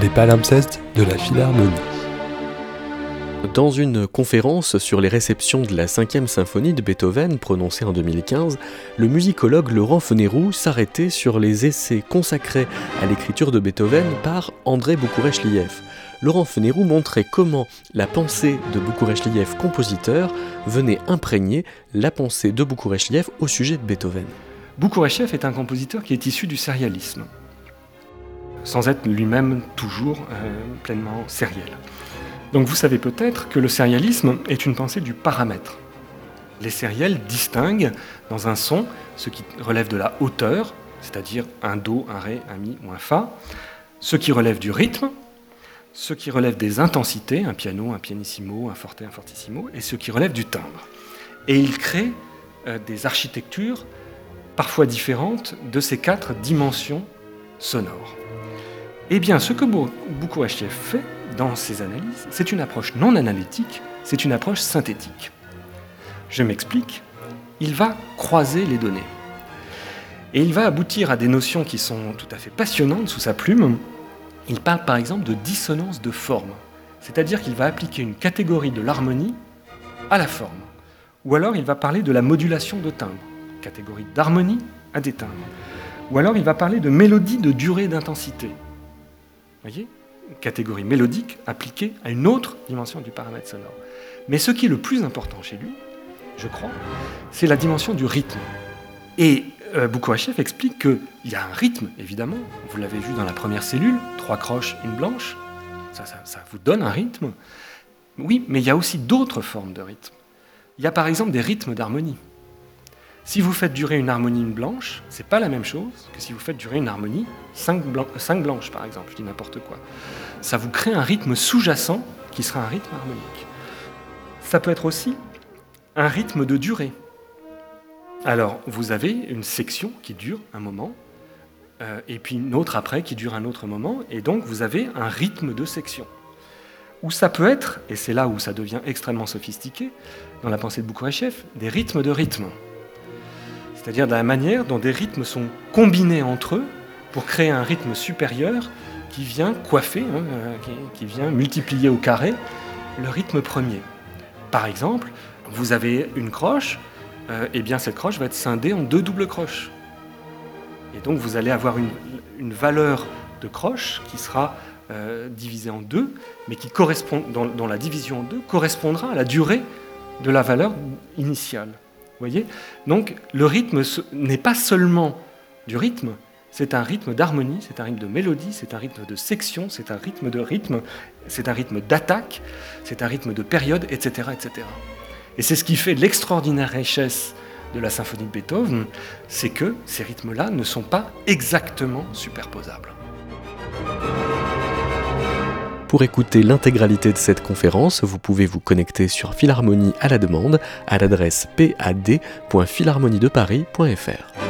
Les palimpsestes de la Philharmonie. Dans une conférence sur les réceptions de la 5 symphonie de Beethoven prononcée en 2015, le musicologue Laurent Fenerou s'arrêtait sur les essais consacrés à l'écriture de Beethoven par André Boukourechliev. Laurent Fenerou montrait comment la pensée de Boukourechliev compositeur venait imprégner la pensée de Boukourechliev au sujet de Beethoven. Boukourechliev est un compositeur qui est issu du sérialisme sans être lui-même toujours euh, pleinement sériel. Donc vous savez peut-être que le sérialisme est une pensée du paramètre. Les sériels distinguent dans un son ce qui relève de la hauteur, c'est-à-dire un Do, un Ré, un Mi ou un Fa, ce qui relève du rythme, ce qui relève des intensités, un piano, un pianissimo, un forte, un fortissimo, et ce qui relève du timbre. Et ils créent euh, des architectures parfois différentes de ces quatre dimensions sonores. Eh bien, ce que Boukouachev fait dans ses analyses, c'est une approche non analytique, c'est une approche synthétique. Je m'explique, il va croiser les données. Et il va aboutir à des notions qui sont tout à fait passionnantes sous sa plume. Il parle par exemple de dissonance de forme, c'est-à-dire qu'il va appliquer une catégorie de l'harmonie à la forme. Ou alors il va parler de la modulation de timbre, catégorie d'harmonie à des timbres. Ou alors il va parler de mélodie de durée d'intensité, voyez Catégorie mélodique appliquée à une autre dimension du paramètre sonore. Mais ce qui est le plus important chez lui, je crois, c'est la dimension du rythme. Et euh, explique qu'il y a un rythme, évidemment. Vous l'avez vu dans la première cellule, trois croches, une blanche. Ça, ça vous donne un rythme. Oui, mais il y a aussi d'autres formes de rythme. Il y a par exemple des rythmes d'harmonie. Si vous faites durer une harmonie blanche, c'est pas la même chose que si vous faites durer une harmonie 5, blanches, par exemple, je dis n'importe quoi. Ça vous crée un rythme sous-jacent qui sera un rythme harmonique. Ça peut être aussi un rythme de durée. Alors, vous avez une section qui dure un moment, euh, et puis une autre après qui dure un autre moment, et donc vous avez un rythme de section. Ou ça peut être, et c'est là où ça devient extrêmement sophistiqué, dans la pensée de Boukourechev, des rythmes de rythme c'est-à-dire de la manière dont des rythmes sont combinés entre eux pour créer un rythme supérieur qui vient coiffer, hein, euh, qui, vient multiplier au carré le rythme premier. Par exemple, vous avez une croche, et euh, eh bien cette croche va être scindée en deux doubles croches. Et donc vous allez avoir une, valeur de croche qui sera euh, divisée en deux, mais qui correspond, dans la division en deux, correspondra à la durée de la valeur initiale voyez Donc le rythme n'est pas seulement du rythme, c'est un rythme d'harmonie, c'est un rythme de mélodie, c'est un rythme de section, c'est un rythme de rythme, c'est un rythme d'attaque, c'est un rythme de période, etc. etc. Et c'est ce qui fait l'extraordinaire richesse de la symphonie de Beethoven, c'est que ces rythmes-là ne sont pas exactement superposables. Pour écouter l'intégralité de cette conférence, vous pouvez vous connecter sur Philharmonie à la demande à l'adresse pad.philharmoniedeparis.fr.